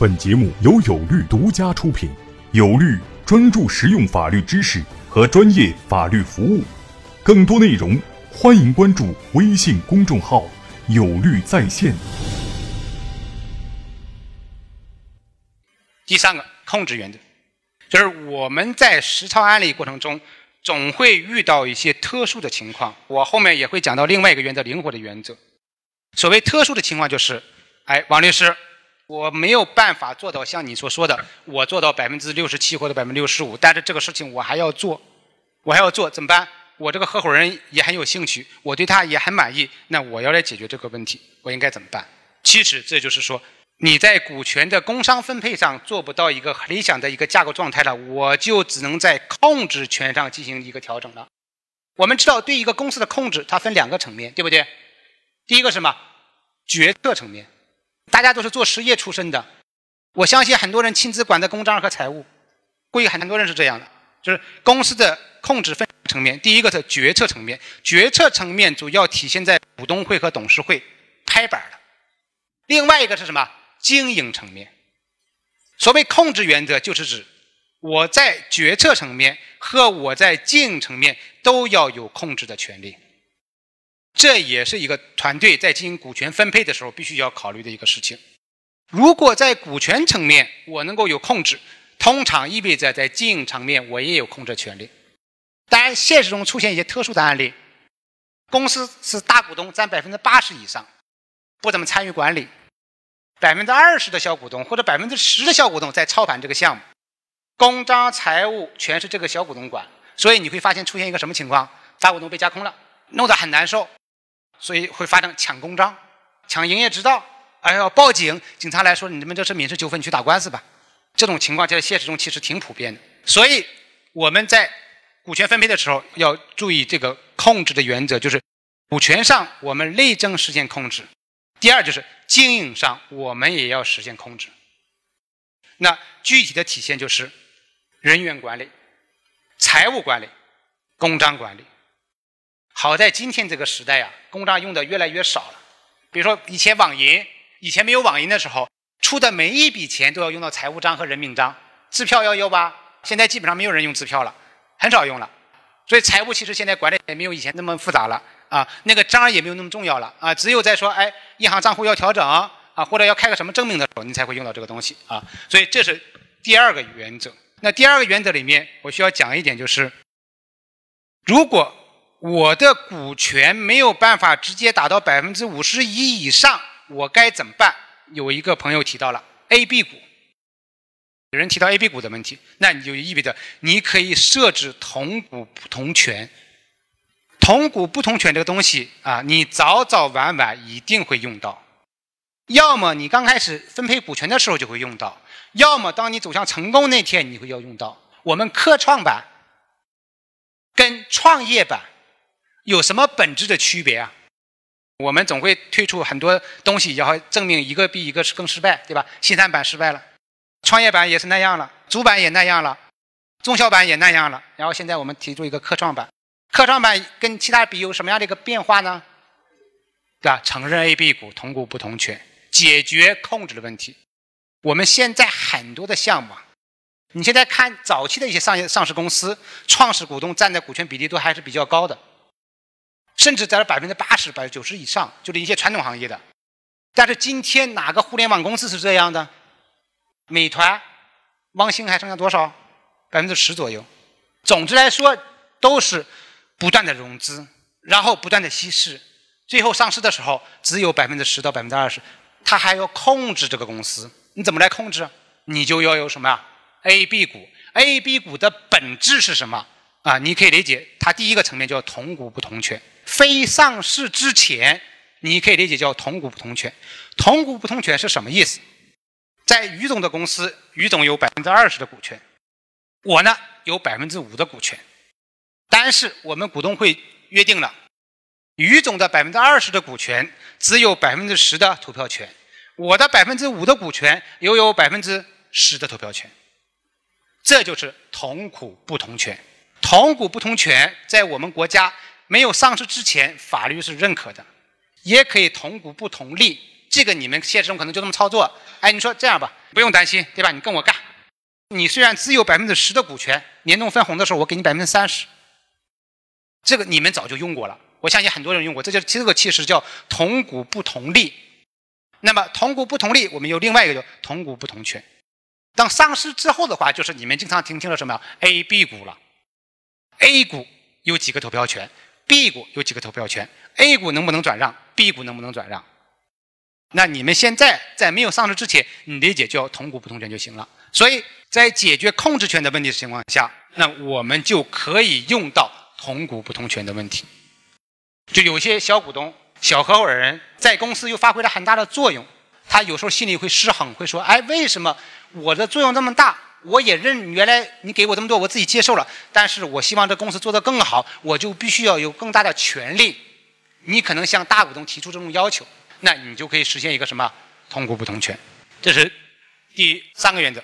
本节目由有律独家出品，有律专注实用法律知识和专业法律服务。更多内容，欢迎关注微信公众号“有律在线”。第三个控制原则，就是我们在实操案例过程中，总会遇到一些特殊的情况。我后面也会讲到另外一个原则——灵活的原则。所谓特殊的情况，就是，哎，王律师。我没有办法做到像你所说的，我做到百分之六十七或者百分之六十五，但是这个事情我还要做，我还要做，怎么办？我这个合伙人也很有兴趣，我对他也很满意，那我要来解决这个问题，我应该怎么办？其实这就是说，你在股权的工商分配上做不到一个理想的一个架构状态了，我就只能在控制权上进行一个调整了。我们知道，对一个公司的控制，它分两个层面，对不对？第一个什么？决策层面。大家都是做实业出身的，我相信很多人亲自管的公章和财务，估计很多人是这样的。就是公司的控制分层面，第一个是决策层面，决策层面主要体现在股东会和董事会拍板的。另外一个是什么？经营层面。所谓控制原则，就是指我在决策层面和我在经营层面都要有控制的权利。这也是一个团队在进行股权分配的时候必须要考虑的一个事情。如果在股权层面我能够有控制，通常意味着在经营层面我也有控制权利。当然，现实中出现一些特殊的案例，公司是大股东占百分之八十以上，不怎么参与管理，百分之二十的小股东或者百分之十的小股东在操盘这个项目，公章财务全是这个小股东管，所以你会发现出现一个什么情况？大股东被架空了，弄得很难受。所以会发生抢公章、抢营业执照，还要报警，警察来说你们这是民事纠纷，你去打官司吧。这种情况在现实中其实挺普遍的。所以我们在股权分配的时候要注意这个控制的原则，就是股权上我们内政实现控制，第二就是经营上我们也要实现控制。那具体的体现就是人员管理、财务管理、公章管理。好在今天这个时代啊，公章用的越来越少了。比如说以前网银，以前没有网银的时候，出的每一笔钱都要用到财务章和人名章，支票要有吧？现在基本上没有人用支票了，很少用了。所以财务其实现在管理也没有以前那么复杂了啊，那个章也没有那么重要了啊。只有在说哎，银行账户要调整啊，或者要开个什么证明的时候，你才会用到这个东西啊。所以这是第二个原则。那第二个原则里面，我需要讲一点就是，如果我的股权没有办法直接达到百分之五十一以上，我该怎么办？有一个朋友提到了 A、B 股，有人提到 A、B 股的问题，那你就意味着你可以设置同股不同权。同股不同权这个东西啊，你早早晚晚一定会用到。要么你刚开始分配股权的时候就会用到，要么当你走向成功那天你会要用到。我们科创板跟创业板。有什么本质的区别啊？我们总会推出很多东西，然后证明一个比一个是更失败，对吧？新三板失败了，创业板也是那样了，主板也那样了，中小板也那样了。然后现在我们提出一个科创板，科创板跟其他比有什么样的一个变化呢？对吧？承认 A、B 股同股不同权，解决控制的问题。我们现在很多的项目啊，你现在看早期的一些上上市公司，创始股东占的股权比例都还是比较高的。甚至在百分之八十、百分之九十以上，就是一些传统行业的。但是今天哪个互联网公司是这样的？美团、汪兴还剩下多少？百分之十左右。总之来说，都是不断的融资，然后不断的稀释，最后上市的时候只有百分之十到百分之二十。他还要控制这个公司，你怎么来控制？你就要有什么 A、B 股？A、B 股的本质是什么？啊，你可以理解，它第一个层面叫同股不同权。非上市之前，你可以理解叫同股不同权。同股不同权是什么意思？在于总的公司，于总有百分之二十的股权，我呢有百分之五的股权。但是我们股东会约定了，于总的百分之二十的股权只有百分之十的投票权，我的百分之五的股权又有百分之十的投票权。这就是同股不同权。同股不同权在我们国家。没有上市之前，法律是认可的，也可以同股不同利。这个你们现实中可能就这么操作。哎，你说这样吧，不用担心，对吧？你跟我干，你虽然只有百分之十的股权，年终分红的时候我给你百分之三十。这个你们早就用过了，我相信很多人用过。这就这个其实叫同股不同利。那么同股不同利，我们有另外一个叫同股不同权。当上市之后的话，就是你们经常听听了什么 A、B 股了。A 股有几个投票权，B 股有几个投票权，A 股能不能转让，B 股能不能转让？那你们现在在没有上市之前，你理解叫同股不同权就行了。所以在解决控制权的问题的情况下，那我们就可以用到同股不同权的问题。就有些小股东。小合伙人在公司又发挥了很大的作用，他有时候心里会失衡，会说：“哎，为什么我的作用这么大？我也认原来你给我这么多，我自己接受了。但是我希望这公司做得更好，我就必须要有更大的权利。你可能向大股东提出这种要求，那你就可以实现一个什么同股不同权。这是第三个原则。